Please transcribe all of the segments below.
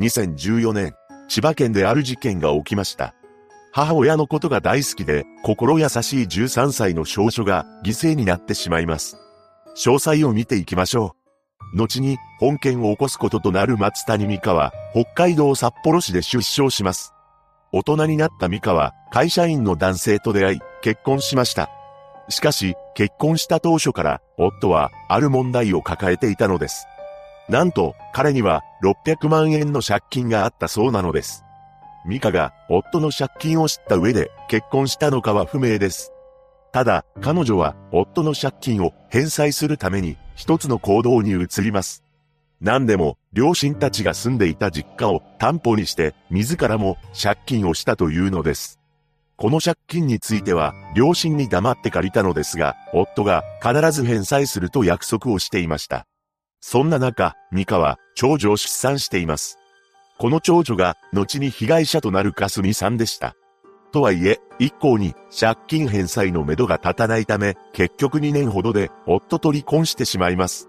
2014年、千葉県である事件が起きました。母親のことが大好きで、心優しい13歳の少女が犠牲になってしまいます。詳細を見ていきましょう。後に本件を起こすこととなる松谷美香は、北海道札幌市で出生します。大人になった美香は、会社員の男性と出会い、結婚しました。しかし、結婚した当初から、夫は、ある問題を抱えていたのです。なんと、彼には600万円の借金があったそうなのです。ミカが夫の借金を知った上で結婚したのかは不明です。ただ、彼女は夫の借金を返済するために一つの行動に移ります。何でも、両親たちが住んでいた実家を担保にして、自らも借金をしたというのです。この借金については、両親に黙って借りたのですが、夫が必ず返済すると約束をしていました。そんな中、ミカは長女を出産しています。この長女が後に被害者となるかすみさんでした。とはいえ、一向に借金返済のめどが立たないため、結局2年ほどで夫と離婚してしまいます。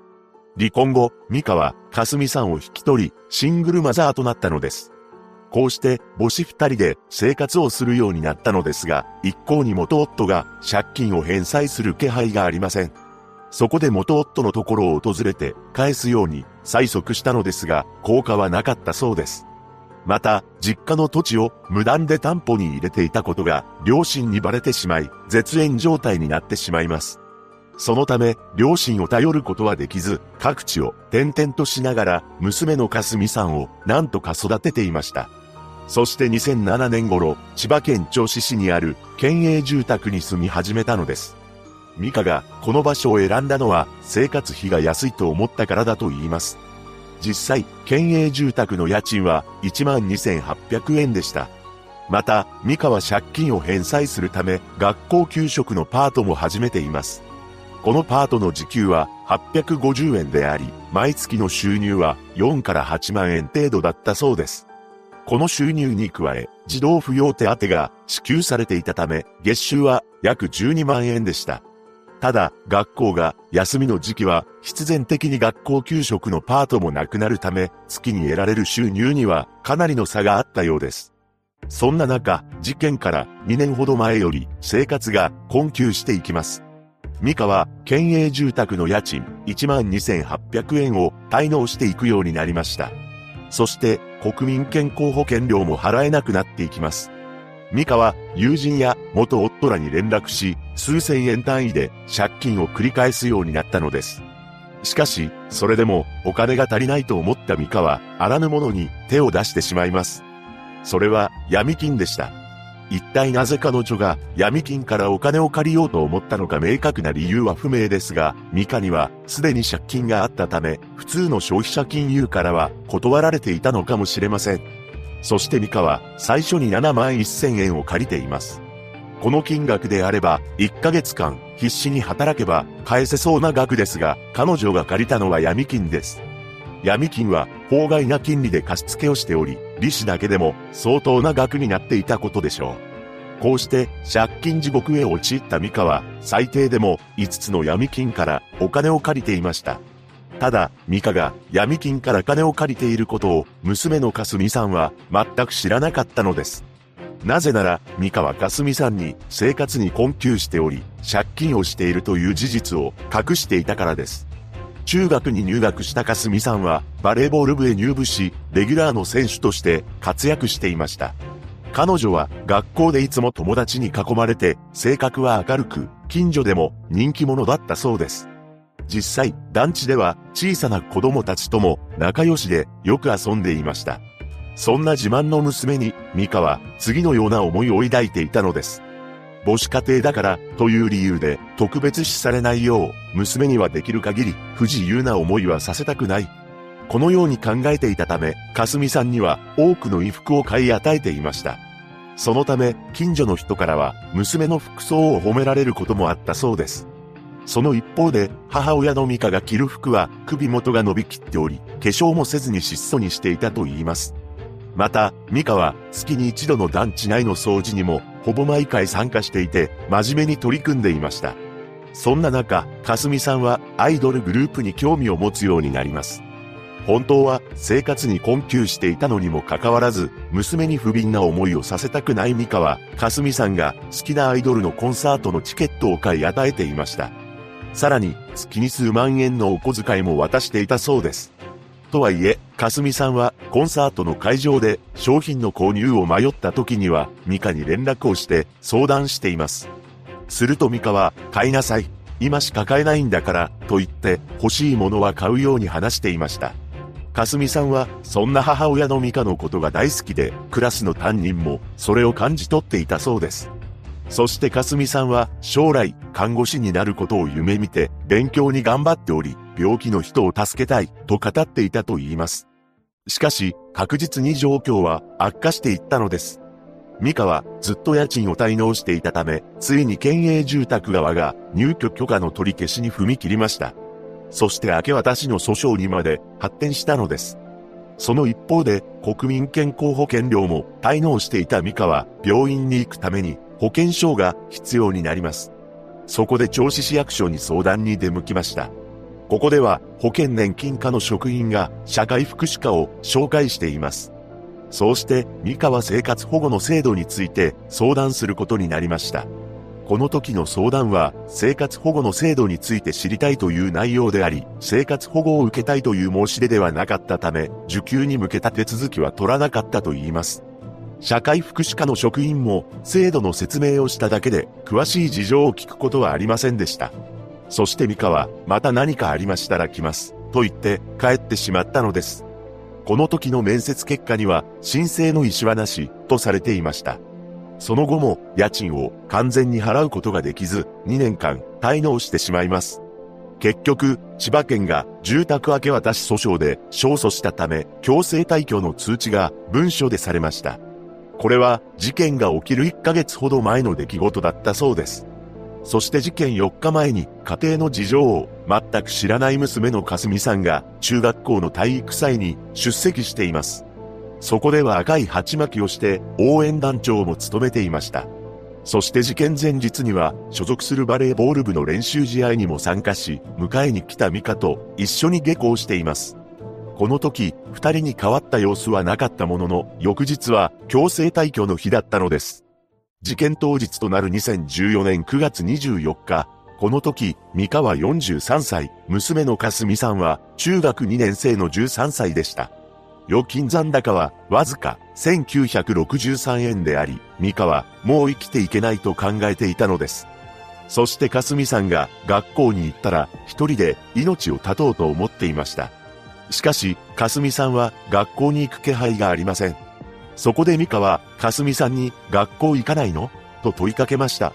離婚後、ミカはかすみさんを引き取り、シングルマザーとなったのです。こうして母子二人で生活をするようになったのですが、一向に元夫が借金を返済する気配がありません。そこで元夫のところを訪れて返すように催促したのですが、効果はなかったそうです。また、実家の土地を無断で担保に入れていたことが両親にバレてしまい、絶縁状態になってしまいます。そのため、両親を頼ることはできず、各地を転々としながら、娘のかすみさんを何とか育てていました。そして2007年頃、千葉県銚子市にある県営住宅に住み始めたのです。ミカがこの場所を選んだのは生活費が安いと思ったからだと言います。実際、県営住宅の家賃は12,800円でした。また、ミカは借金を返済するため、学校給食のパートも始めています。このパートの時給は850円であり、毎月の収入は4から8万円程度だったそうです。この収入に加え、児童扶養手当が支給されていたため、月収は約12万円でした。ただ、学校が休みの時期は必然的に学校給食のパートもなくなるため、月に得られる収入にはかなりの差があったようです。そんな中、事件から2年ほど前より生活が困窮していきます。ミカは県営住宅の家賃12,800円を滞納していくようになりました。そして国民健康保険料も払えなくなっていきます。ミカは友人や元夫らに連絡し、数千円単位で借金を繰り返すようになったのです。しかし、それでもお金が足りないと思ったミカは、あらぬものに手を出してしまいます。それは闇金でした。一体なぜ彼女が闇金からお金を借りようと思ったのか明確な理由は不明ですが、ミカにはすでに借金があったため、普通の消費者金融からは断られていたのかもしれません。そしてミカは最初に7万1000円を借りています。この金額であれば、1ヶ月間必死に働けば返せそうな額ですが、彼女が借りたのは闇金です。闇金は法外な金利で貸付をしており、利子だけでも相当な額になっていたことでしょう。こうして借金地獄へ陥ったミカは最低でも5つの闇金からお金を借りていました。ただ、ミカが闇金から金を借りていることを娘のかすみさんは全く知らなかったのです。なぜなら、ミカはかすみさんに生活に困窮しており、借金をしているという事実を隠していたからです。中学に入学したかすみさんはバレーボール部へ入部し、レギュラーの選手として活躍していました。彼女は学校でいつも友達に囲まれて、性格は明るく、近所でも人気者だったそうです。実際、団地では小さな子供たちとも仲良しでよく遊んでいました。そんな自慢の娘に、ミカは次のような思いを抱いていたのです。母子家庭だからという理由で特別視されないよう、娘にはできる限り不自由な思いはさせたくない。このように考えていたため、かすみさんには多くの衣服を買い与えていました。そのため、近所の人からは娘の服装を褒められることもあったそうです。その一方で、母親のミカが着る服は首元が伸びきっており、化粧もせずに質素にしていたと言います。また、ミカは月に一度の団地内の掃除にもほぼ毎回参加していて、真面目に取り組んでいました。そんな中、かすみさんはアイドルグループに興味を持つようになります。本当は生活に困窮していたのにもかかわらず、娘に不憫な思いをさせたくないミカは、かすみさんが好きなアイドルのコンサートのチケットを買い与えていました。さらに、月に数万円のお小遣いも渡していたそうです。とはいえ、かすみさんはコンサートの会場で商品の購入を迷った時には、ミカに連絡をして相談しています。するとミカは、買いなさい。今しか買えないんだから、と言って欲しいものは買うように話していました。かすみさんは、そんな母親のミカのことが大好きで、クラスの担任もそれを感じ取っていたそうです。そしてかすみさんは将来看護師になることを夢見て勉強に頑張っており、病気の人を助けたいと語っていたと言います。しかし確実に状況は悪化していったのです。ミカはずっと家賃を滞納していたため、ついに県営住宅側が入居許可の取り消しに踏み切りました。そして明け渡しの訴訟にまで発展したのです。その一方で国民健康保険料も滞納していたミカは病院に行くために保険証が必要になります。そこで銚子市役所に相談に出向きました。ここでは保険年金課の職員が社会福祉課を紹介しています。そうして三河生活保護の制度について相談することになりました。この時の相談は生活保護の制度について知りたいという内容であり、生活保護を受けたいという申し出ではなかったため、受給に向けた手続きは取らなかったと言います。社会福祉課の職員も制度の説明をしただけで詳しい事情を聞くことはありませんでした。そしてミカはまた何かありましたら来ます。と言って帰ってしまったのです。この時の面接結果には申請の意思はなしとされていました。その後も家賃を完全に払うことができず2年間滞納してしまいます。結局、千葉県が住宅明け渡し訴訟で勝訴したため強制退去の通知が文書でされました。これは事件が起きる1ヶ月ほど前の出来事だったそうです。そして事件4日前に家庭の事情を全く知らない娘のかすみさんが中学校の体育祭に出席しています。そこでは赤い鉢巻きをして応援団長も務めていました。そして事件前日には所属するバレーボール部の練習試合にも参加し、迎えに来たミカと一緒に下校しています。この時、二人に変わった様子はなかったものの、翌日は強制退去の日だったのです。事件当日となる2014年9月24日、この時、三河43歳、娘のかすみさんは中学2年生の13歳でした。預金残高はわずか1963円であり、三河はもう生きていけないと考えていたのです。そしてかすみさんが学校に行ったら一人で命を絶とうと思っていました。しかし、かすみさんは学校に行く気配がありません。そこでミカは、かすみさんに、学校行かないの？と問いかけました。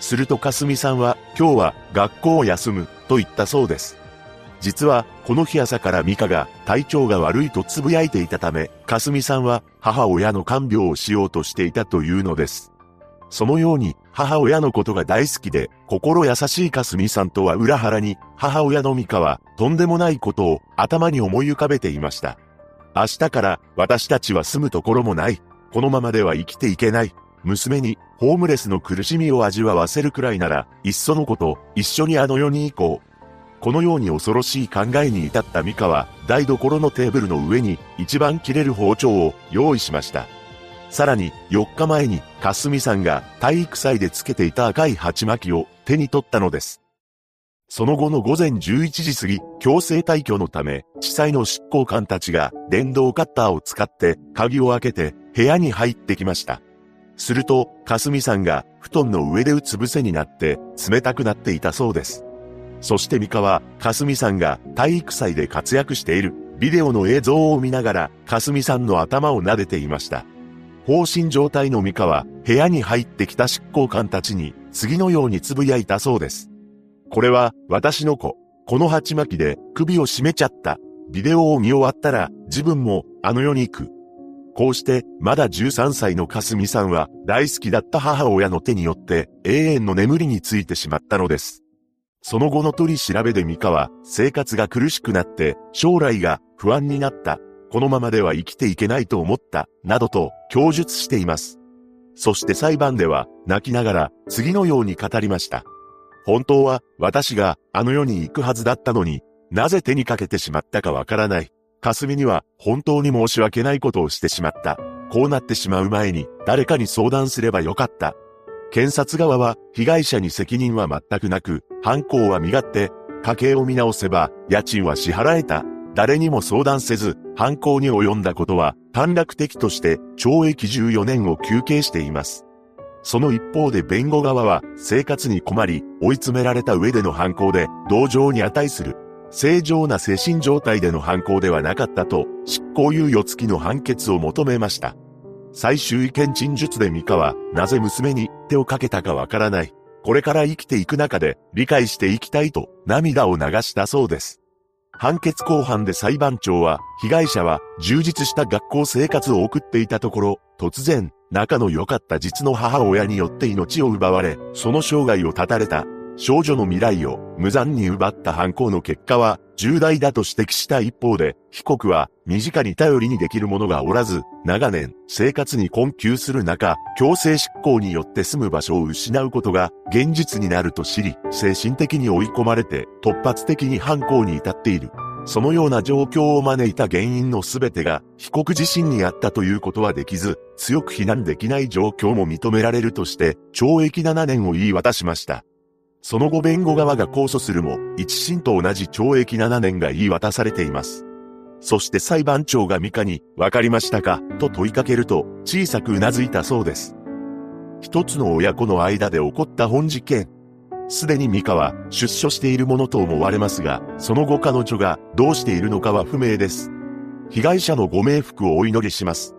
するとかすみさんは、今日は学校を休む、と言ったそうです。実は、この日朝からミカが体調が悪いと呟いていたため、かすみさんは母親の看病をしようとしていたというのです。そのように母親のことが大好きで、心優しいかすみさんとは裏腹に、母親のミカはとんでもないことを頭に思い浮かべていました。明日から私たちは住むところもない。このままでは生きていけない。娘にホームレスの苦しみを味わわせるくらいなら、いっそのこと、一緒にあの世に行こう。このように恐ろしい考えに至ったミカは、台所のテーブルの上に一番切れる包丁を用意しました。さらに4日前にかすみさんが体育祭でつけていた赤い鉢巻きを手に取ったのです。その後の午前11時過ぎ、強制退去のため、地裁の執行官たちが電動カッターを使って鍵を開けて部屋に入ってきました。すると、かすみさんが布団の上でうつ伏せになって冷たくなっていたそうです。そしてミカは、かすみさんが体育祭で活躍しているビデオの映像を見ながら、かすみさんの頭を撫でていました。放心状態のミカは部屋に入ってきた執行官たちに次のように呟いたそうです。これは私の子。この鉢巻きで首を絞めちゃった。ビデオを見終わったら自分もあの世に行く。こうしてまだ13歳のかすみさんは大好きだった母親の手によって永遠の眠りについてしまったのです。その後の取り調べでミカは生活が苦しくなって将来が不安になったこのままでは生きていけないと思った、などと供述しています。そして裁判では泣きながら次のように語りました。本当は私があの世に行くはずだったのになぜ手にかけてしまったかわからない。霞には本当に申し訳ないことをしてしまった。こうなってしまう前に誰かに相談すればよかった。検察側は被害者に責任は全くなく、犯行は身勝手、家計を見直せば家賃は支払えた。誰にも相談せず、犯行に及んだことは短絡的として懲役14年を求刑しています。その一方で弁護側は生活に困り追い詰められた上での犯行で同情に値する。正常な精神状態での犯行ではなかったと執行猶予付きの判決を求めました。最終意見陳述でミカはなぜ娘に手をかけたかわからない。これから生きていく中で理解していきたいと涙を流したそうです。判決公判で裁判長は、被害者は充実した学校生活を送っていたところ、突然、仲の良かった実の母親によって命を奪われ、その生涯を絶たれた。少女の未来を無残に奪った犯行の結果は重大だと指摘した一方で、被告は身近に頼りにできる者がおらず、長年生活に困窮する中、強制執行によって住む場所を失うことが現実になると知り、精神的に追い込まれて突発的に犯行に至っている。そのような状況を招いた原因のすべてが被告自身にあったということはできず、強く非難できない状況も認められるとして、懲役7年を言い渡しました。その後弁護側が控訴するも、一審と同じ懲役7年が言い渡されています。そして裁判長がミカに、わかりましたか？と問いかけると、小さく頷いたそうです。一つの親子の間で起こった本事件。すでにミカは出所しているものと思われますが、その後彼女がどうしているのかは不明です。被害者のご冥福をお祈りします。